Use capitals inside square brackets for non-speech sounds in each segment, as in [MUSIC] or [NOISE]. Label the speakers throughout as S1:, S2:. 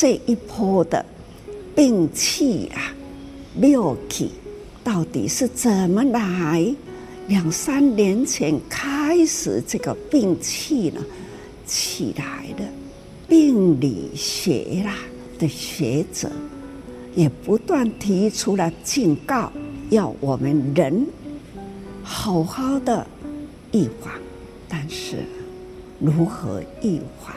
S1: 这一波的病气啊，庙气到底是怎么来？两三年前开始这个病气呢起来的，病理学啦的学者也不断提出了警告，要我们人好好的预防，但是如何预防？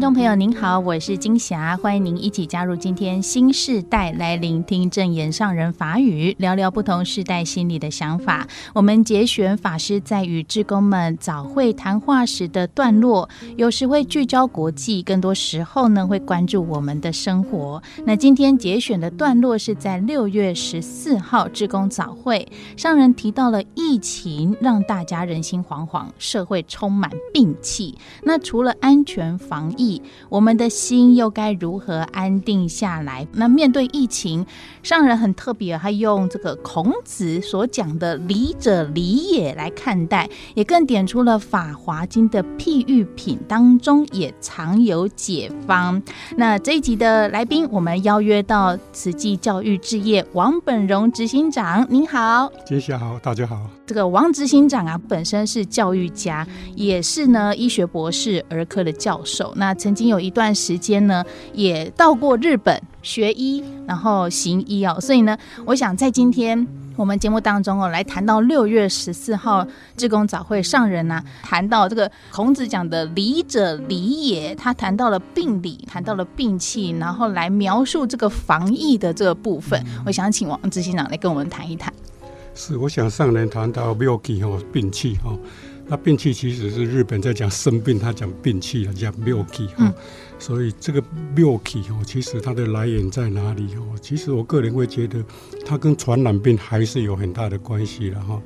S2: 听众朋友您好，我是金霞，欢迎您一起加入今天新世代来聆听证言上人法语，聊聊不同世代心里的想法。我们节选法师在与志工们早会谈话时的段落，有时会聚焦国际，更多时候呢会关注我们的生活。那今天节选的段落是在六月十四号志工早会，上人提到了疫情让大家人心惶惶，社会充满病气。那除了安全防疫，我们的心又该如何安定下来？那面对疫情，上人很特别，还用这个孔子所讲的“礼者礼也”来看待，也更点出了《法华经》的譬喻品当中也藏有解方。那这一集的来宾，我们邀约到慈济教育置业王本荣执行长，您好，
S3: 接下好，大家好。
S2: 这个王执行长啊，本身是教育家，也是呢医学博士、儿科的教授。那曾经有一段时间呢，也到过日本学医，然后行医哦。所以呢，我想在今天我们节目当中哦，来谈到六月十四号志工早会上人呢、谈到这个孔子讲的“礼者礼也”，他谈到了病理，谈到了病气，然后来描述这个防疫的这个部分。我想请王执行长来跟我们谈一谈。
S3: 是，我想上联谈到妙气哈，病气哈。那病气其实是日本在讲生病，他讲病气，他讲庙气哈。所以这个妙气哦，其实它的来源在哪里哦？其实我个人会觉得，它跟传染病还是有很大的关系的哈。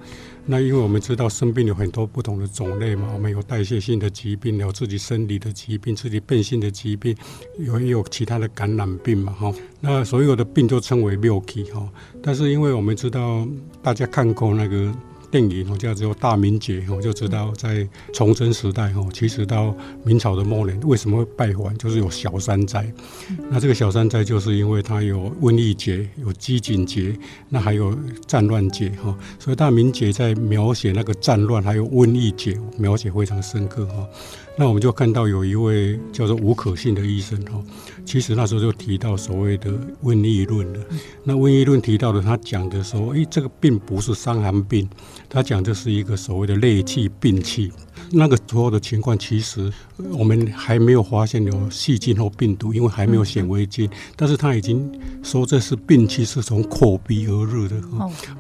S3: 那因为我们知道生病有很多不同的种类嘛，我们有代谢性的疾病，有自己生理的疾病，自己变性的疾病，有也有其他的感染病嘛哈。那所有的病都称为六气哈。但是因为我们知道，大家看过那个。电影哦，叫做《大明劫》哦，就知道在崇祯时代哦，其实到明朝的末年，为什么会败亡？就是有小山灾。那这个小山灾，就是因为它有瘟疫劫、有饥馑劫，那还有战乱劫哈。所以《大明劫》在描写那个战乱还有瘟疫劫，描写非常深刻哈。那我们就看到有一位叫做吴可信的医生哈，其实那时候就提到所谓的瘟疫论了。那瘟疫论提到的，他讲的说，诶，这个并不是伤寒病，他讲这是一个所谓的类气病气。那个时候的情况，其实我们还没有发现有细菌或病毒，因为还没有显微镜。但是他已经说这是病气，是从口鼻而入的，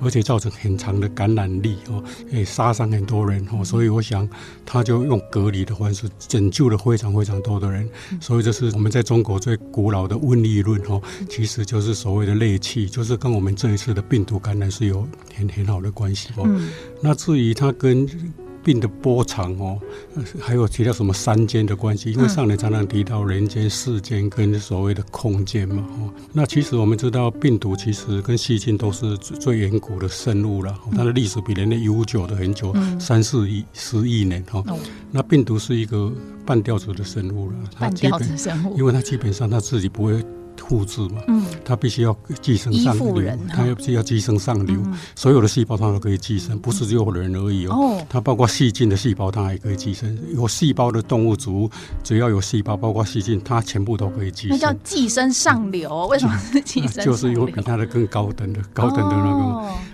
S3: 而且造成很长的感染力哦，诶，杀伤很多人哦。所以我想，他就用隔离的方式拯救了非常非常多的人。所以这是我们在中国最古老的瘟疫论哦，其实就是所谓的类气，就是跟我们这一次的病毒感染是有很很好的关系哦。那至于它跟病的波长哦，还有提到什么三间的关系？因为上人常常提到人间、世间跟所谓的空间嘛，哦，那其实我们知道病毒其实跟细菌都是最远古的生物了，它的历史比人类悠久的很久，三四亿、十亿年哈。那病毒是一个半吊子的生物了，
S2: 半吊子生物，
S3: 因为它基本上它自己不会。复制嘛，嗯，它必须要寄生上流，它要要寄生上流，所有的细胞它都可以寄生，不是只有人而已哦。它包括细菌的细胞，它还可以寄生。有细胞的动物植物，只要有细胞，包括细菌，它全部都可以寄生。
S2: 那叫寄生上流，为什么是寄生？
S3: 就是因为比它的更高等的高等的那个。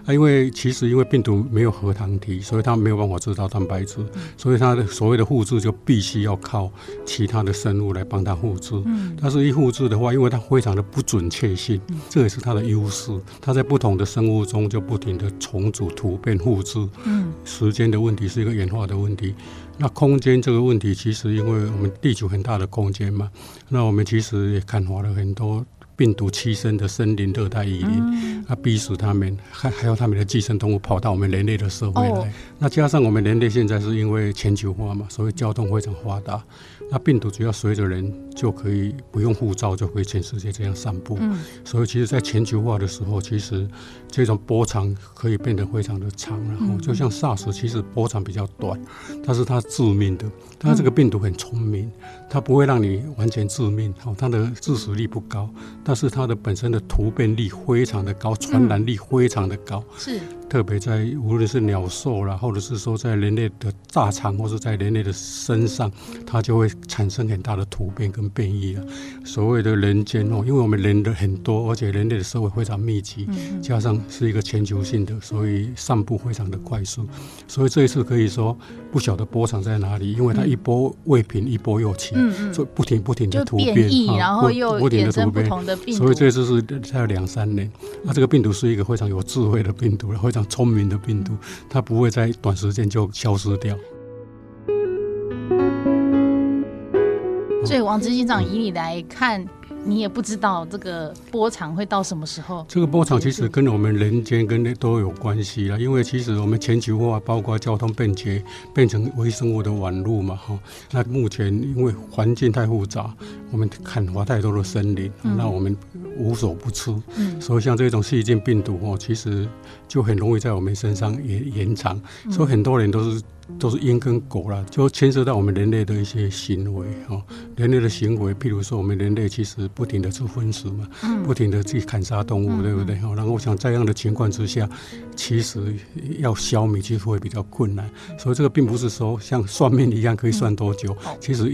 S3: 啊，因为其实因为病毒没有核糖体，所以它没有办法制造蛋白质，所以它的所谓的复制就必须要靠其他的生物来帮它复制。嗯，但是一复制的话，因为它非常的不准确性，这也是它的优势。它在不同的生物中就不停的重组、突变、复制。嗯，时间的问题是一个演化的问题。那空间这个问题，其实因为我们地球很大的空间嘛，那我们其实也看花了很多。病毒栖身的森林、热带雨林，嗯、啊，逼死他们还还有他们的寄生动物跑到我们人类的社会来。哦、那加上我们人类现在是因为全球化嘛，所以交通非常发达。那病毒只要随着人就可以不用护照就可以全世界这样散布，嗯、所以其实，在全球化的时候，其实这种波长可以变得非常的长，然后就像 SARS，其实波长比较短，但是它致命的，它这个病毒很聪明，它不会让你完全致命，好，它的致死率不高，但是它的本身的突变力非常的高，传染力非常的高，是。特别在无论是鸟兽啦，或者是说在人类的大肠，或者在人类的身上，它就会产生很大的突变跟变异了。所谓的人间哦，因为我们人的很多，而且人类的社会非常密集，加上是一个全球性的，所以散布非常的快速。所以这一次可以说不晓得波长在哪里，因为它一波未平，一波又起，所以不停不停的突变，
S2: 然后又不同的病毒。
S3: 所以这次是才有两三年，那这个病毒是一个非常有智慧的病毒，非常。聪明的病毒，它不会在短时间就消失掉。
S2: 所以，王执行长，以你来看。你也不知道这个波长会到什么时候。
S3: 这个波长其实跟我们人间跟那都有关系啦，因为其实我们全球化，包括交通便捷，变成微生物的网络嘛，哈。那目前因为环境太复杂，我们砍伐太多的森林，嗯、那我们无所不吃，嗯、所以像这种细菌病毒哦，其实就很容易在我们身上延延长，嗯、所以很多人都是。都是因跟果啦，就牵涉到我们人类的一些行为哈。人类的行为，譬如说，我们人类其实不停的吃荤食嘛，嗯、不停的去砍杀动物，嗯、对不对？然后我想，在这样的情况之下，其实要消灭其实会比较困难。所以这个并不是说像算命一样可以算多久，嗯、其实。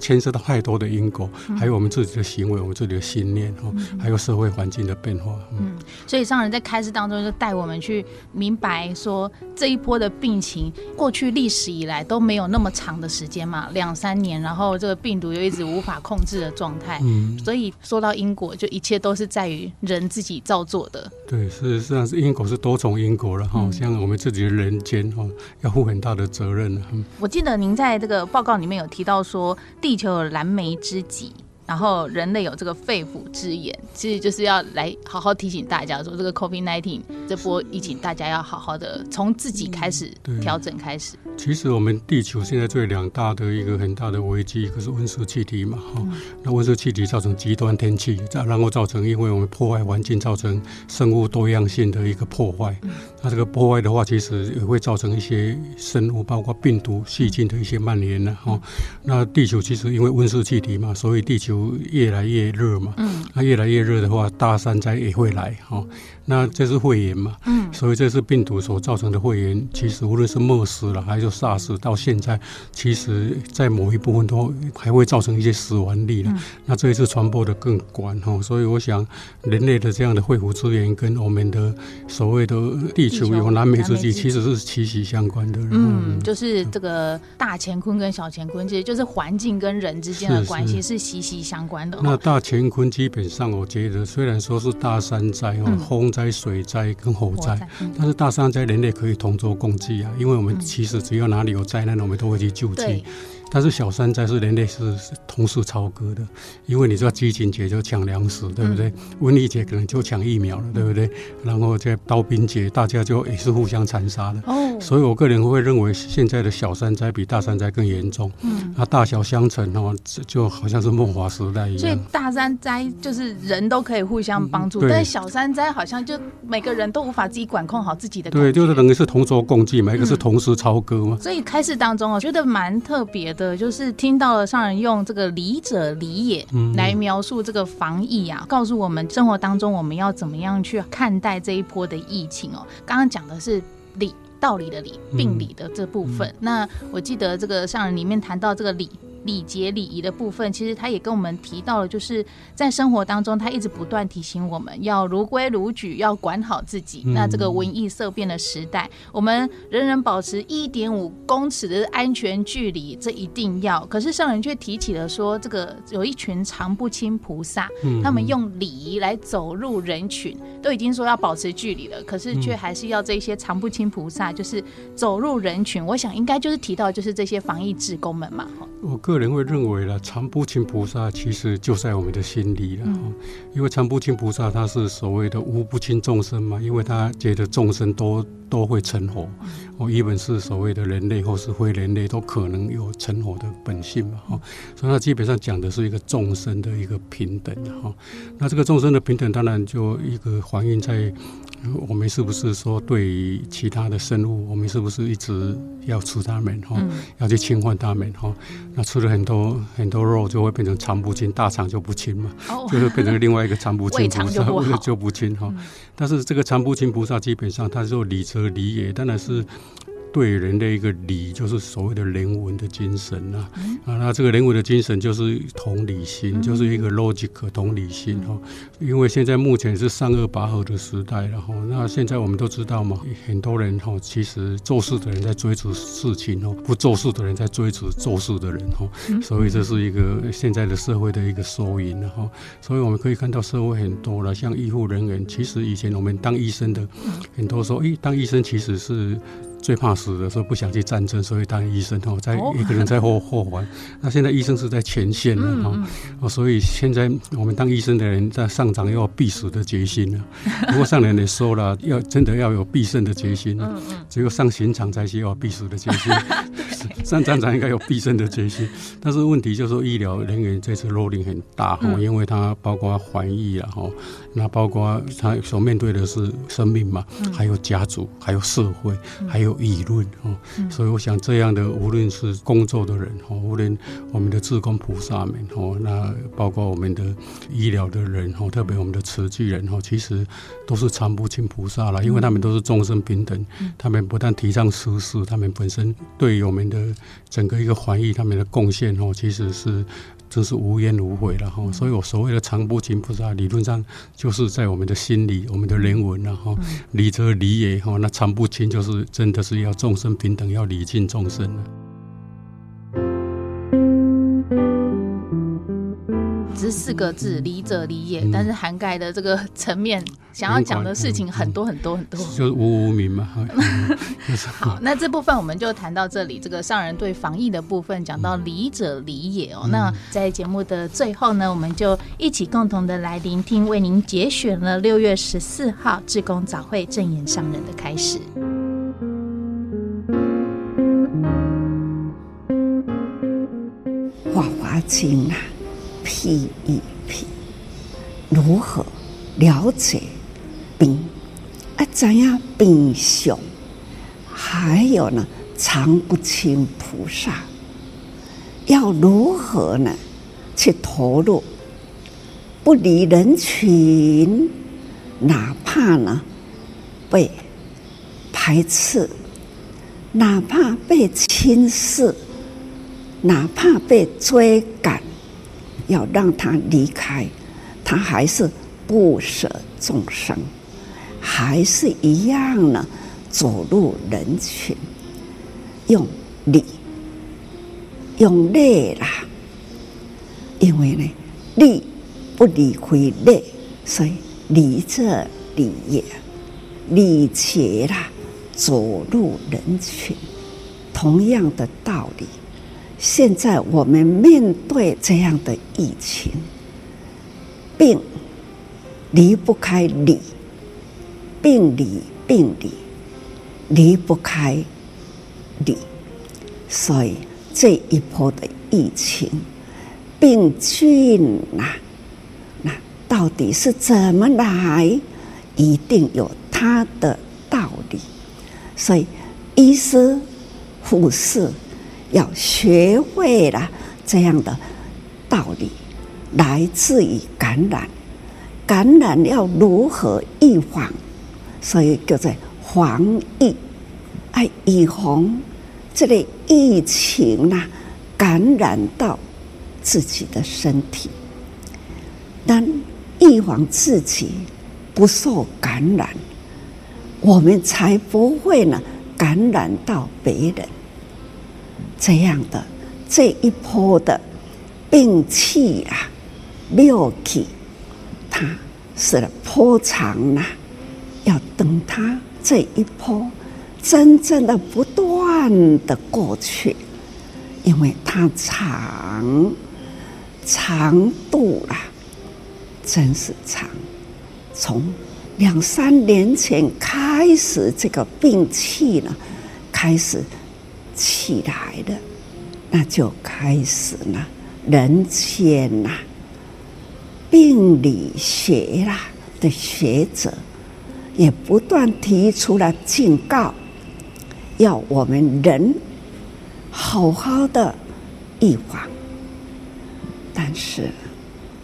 S3: 牵涉到太多的因果，还有我们自己的行为，我们自己的信念哈，还有社会环境的变化。嗯，
S2: 所以上人在开示当中就带我们去明白说，这一波的病情，过去历史以来都没有那么长的时间嘛，两三年，然后这个病毒又一直无法控制的状态。嗯，所以说到因果，就一切都是在于人自己造作的。
S3: 对，事实上是因果是多重因果了哈，像我们自己的人间哈，要负很大的责任。嗯，
S2: 我记得您在这个报告里面有提到说。地球有蓝莓知己然后人类有这个肺腑之言，其实就是要来好好提醒大家说，这个 COVID-19 这波疫情，大家要好好的从自己开始调整开始。
S3: 其实我们地球现在最两大的一个很大的危机，一个是温室气体嘛，哈、嗯，那温室气体造成极端天气，然后造成因为我们破坏环境，造成生物多样性的一个破坏。嗯那这个破坏的话，其实也会造成一些生物，包括病毒、细菌的一些蔓延呢。哈，那地球其实因为温室气体嘛，所以地球越来越热嘛。嗯。那越来越热的话，大山灾也会来。哈。那这是肺炎嘛？嗯，所以这是病毒所造成的肺炎。其实无论是 MERS 了，还是 SARS，到现在，其实在某一部分都还会造成一些死亡率了。嗯、那这一次传播的更广哈，所以我想人类的这样的肺腑之源跟我们的所谓的地球有南美之际，其实是息息相关的。
S2: 嗯，就是这个大乾坤跟小乾坤，其实就是环境跟人之间的关系是息息相关的。
S3: 那大乾坤基本上，我觉得虽然说是大山灾哦，风、嗯。灾、水灾跟火灾，但是大山灾人类可以同舟共济啊，因为我们其实只要哪里有灾难，我们都会去救济。但是小山灾是人类是同时超歌的，因为你知道，激情节就抢粮食，对不对？瘟疫节可能就抢疫苗了，对不对？然后在刀兵节，大家就也是互相残杀的。哦，所以我个人会认为，现在的小山灾比大山灾更严重。嗯，那，大小相乘哦，就好像是梦华时代一样。
S2: 所以大山灾就是人都可以互相帮助，但是小山灾好像就每个人都无法自己管控好自己的。
S3: 对，就是等于是同舟共济嘛，一个是同时超歌嘛。
S2: 所以开始当中，我觉得蛮特别的。呃，就是听到了上人用这个“理者理也”来描述这个防疫啊，告诉我们生活当中我们要怎么样去看待这一波的疫情哦。刚刚讲的是理，道理的理，病理的这部分。那我记得这个上人里面谈到这个理。礼节礼仪的部分，其实他也跟我们提到了，就是在生活当中，他一直不断提醒我们要如规如矩，要管好自己。嗯、那这个文艺色变的时代，我们人人保持一点五公尺的安全距离，这一定要。可是上人却提起了说，这个有一群常不清菩萨，他们用礼仪来走入人群，都已经说要保持距离了，可是却还是要这些常不清菩萨，就是走入人群。我想应该就是提到就是这些防疫志工们嘛，哈。
S3: 我个个人会认为呢，常不清菩萨其实就在我们的心里了。嗯、因为常不清菩萨他是所谓的无不清众生嘛，因为他觉得众生都都会成活，哦，一本是所谓的人类或是非人类都可能有成活的本性嘛，哈，所以他基本上讲的是一个众生的一个平等，哈，那这个众生的平等当然就一个反映在。我们是不是说对于其他的生物，我们是不是一直要吃它们哈，嗯、要去侵犯它们哈？那吃了很多很多肉，就会变成肠不清，大肠就不清嘛，哦、就会变成另外一个肠不清菩萨，胃 [LAUGHS] 就不清哈。嗯、但是这个肠不清菩萨基本上，他说礼则礼也，当然是。对人的一个礼，就是所谓的人文的精神啊，嗯、啊，那这个人文的精神就是同理心，嗯、就是一个 logic 同理心哈。嗯、因为现在目前是善恶拔河的时代，然后那现在我们都知道嘛，很多人哈，其实做事的人在追逐事情哦，不做事的人在追逐做事的人哈，所以这是一个现在的社会的一个缩影然后，所以我们可以看到社会很多了，像医护人员，其实以前我们当医生的，很多说，诶，当医生其实是。最怕死的时候不想去战争，所以当医生哦，在一个人在后 [LAUGHS] 后环。那现在医生是在前线了哈，哦，所以现在我们当医生的人在上场要有必死的决心了。[LAUGHS] 不过上人也说了，要真的要有必胜的决心，只有上刑场才需要必死的决心。[LAUGHS] 上战场应该有必胜的决心，[LAUGHS] 但是问题就是说医疗人员这次 loading 很大哈，因为它包括防疫啊哈，那包括他所面对的是生命嘛，还有家族，还有社会，还有。舆论哦，所以我想这样的，无论是工作的人哦，无论我们的志工菩萨们哦，那包括我们的医疗的人哦，特别我们的慈济人哦，其实都是参不清菩萨了，因为他们都是众生平等，他们不但提倡施事，他们本身对我们的整个一个环艺，他们的贡献哦，其实是。真是无怨无悔了哈，所以我所谓的常不勤菩萨，理论上就是在我们的心里，我们的人文然后离则离也哈，那常不勤就是真的是要众生平等，要礼敬众生了。
S2: 是四个字，理者理也，但是涵盖的这个层面，想要讲的事情很多很多很多，
S3: 就是无无名嘛。[LAUGHS]
S2: 好，那这部分我们就谈到这里。这个上人对防疫的部分讲到理者理也哦。那在节目的最后呢，我们就一起共同的来聆听，为您节选了六月十四号志工早会正言上人的开始。
S1: 华华经啊。譬喻品，如何了解病？啊，怎样病相？还有呢，常不清菩萨要如何呢？去投入，不离人群，哪怕呢被排斥，哪怕被轻视，哪怕被追赶。要让他离开，他还是不舍众生，还是一样呢？走入人群，用力，用力啦。因为呢，力不离非礼，所以离这里也。礼节啦，走入人群，同样的道理。现在我们面对这样的疫情，病离不开理，病理病理离不开理，所以这一波的疫情病菌呐，那到底是怎么来？一定有它的道理，所以医师、护士。要学会了这样的道理，来自于感染，感染要如何预防？所以叫做防疫，哎，预防这类疫情呐，感染到自己的身体，但预防自己不受感染，我们才不会呢感染到别人。这样的这一波的病气啊，六气，它是波长呐，要等它这一波真正的不断的过去，因为它长长度啦，真是长。从两三年前开始，这个病气呢，开始起来的，那就开始了。人间呐，病理学啦的学者也不断提出了警告，要我们人好好的预防。但是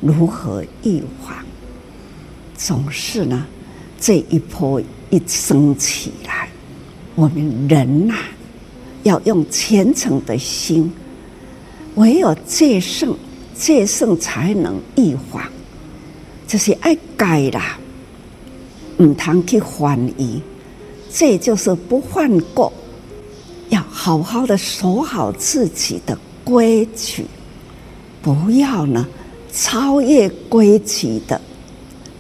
S1: 如何预防？总是呢，这一波一升起来，我们人呐，要用虔诚的心。唯有戒慎，戒慎才能预防。这是爱改啦，唔通去怀疑。这就是不犯过，要好好的守好自己的规矩，不要呢超越规矩的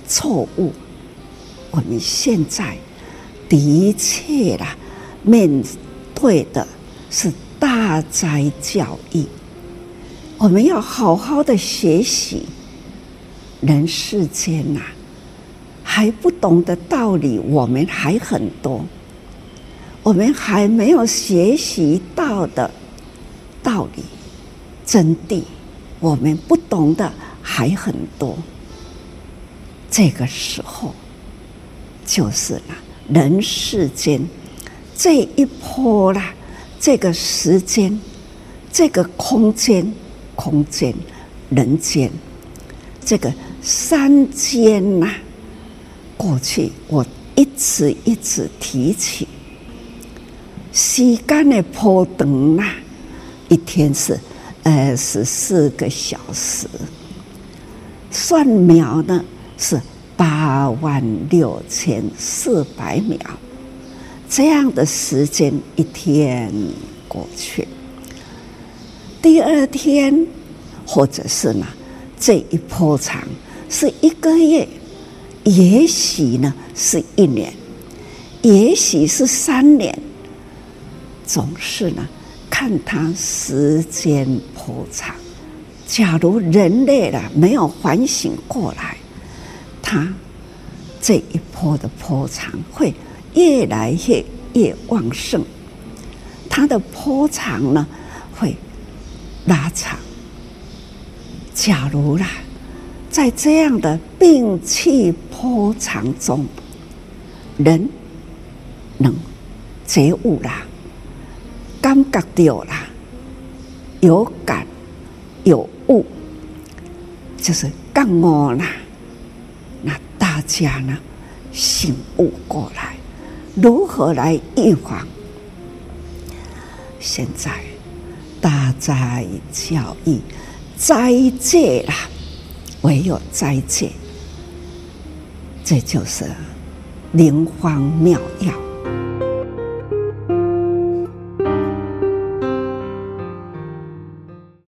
S1: 错误。我们现在的确啦，面对的是大哉教育。我们要好好的学习，人世间呐，还不懂的道理，我们还很多。我们还没有学习到的道理、真谛，我们不懂的还很多。这个时候，就是了，人世间这一波啦，这个时间，这个空间。空间、人间，这个三间呐、过去我一次一次提起，时间的波长呐，一天是二十四个小时，算秒呢是八万六千四百秒，这样的时间一天过去。第二天，或者是呢，这一波长是一个月，也许呢是一年，也许是三年，总是呢看它时间波长。假如人类了没有反省过来，它这一波的波长会越来越越旺盛，它的波长呢会。拉长。假如啦，在这样的病气波长中，人能觉悟啦，感觉到啦，有感有悟，就是觉悟啦。那大家呢，醒悟过来，如何来预防？现在。大灾教育，灾戒啦，唯有灾戒，这就是灵方妙药。